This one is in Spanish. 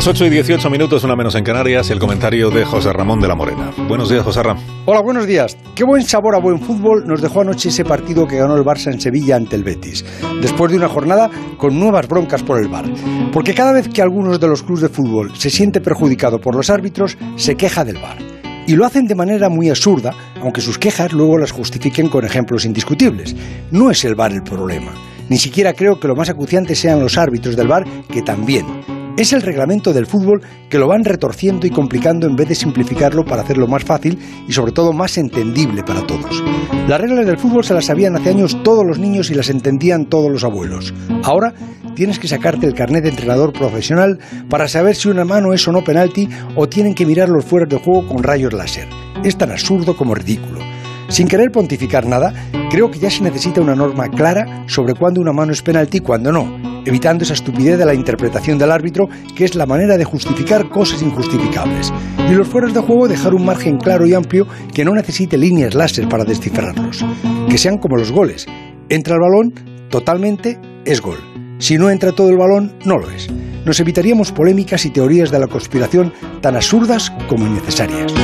Las 8 y 18 minutos, una menos en Canarias, el comentario de José Ramón de la Morena. Buenos días, José Ramón. Hola, buenos días. Qué buen sabor a buen fútbol nos dejó anoche ese partido que ganó el Barça en Sevilla ante el Betis, después de una jornada con nuevas broncas por el bar. Porque cada vez que algunos de los clubes de fútbol se siente perjudicado por los árbitros, se queja del bar. Y lo hacen de manera muy absurda, aunque sus quejas luego las justifiquen con ejemplos indiscutibles. No es el bar el problema. Ni siquiera creo que lo más acuciante sean los árbitros del bar, que también. Es el reglamento del fútbol que lo van retorciendo y complicando en vez de simplificarlo para hacerlo más fácil y sobre todo más entendible para todos. Las reglas del fútbol se las sabían hace años todos los niños y las entendían todos los abuelos. Ahora tienes que sacarte el carnet de entrenador profesional para saber si una mano es o no penalti o tienen que mirar los fueros de juego con rayos láser. Es tan absurdo como ridículo. Sin querer pontificar nada, creo que ya se necesita una norma clara sobre cuándo una mano es penalti y cuándo no evitando esa estupidez de la interpretación del árbitro, que es la manera de justificar cosas injustificables. Y los fueros de juego dejar un margen claro y amplio que no necesite líneas láser para descifrarlos. Que sean como los goles. Entra el balón, totalmente es gol. Si no entra todo el balón, no lo es. Nos evitaríamos polémicas y teorías de la conspiración tan absurdas como innecesarias.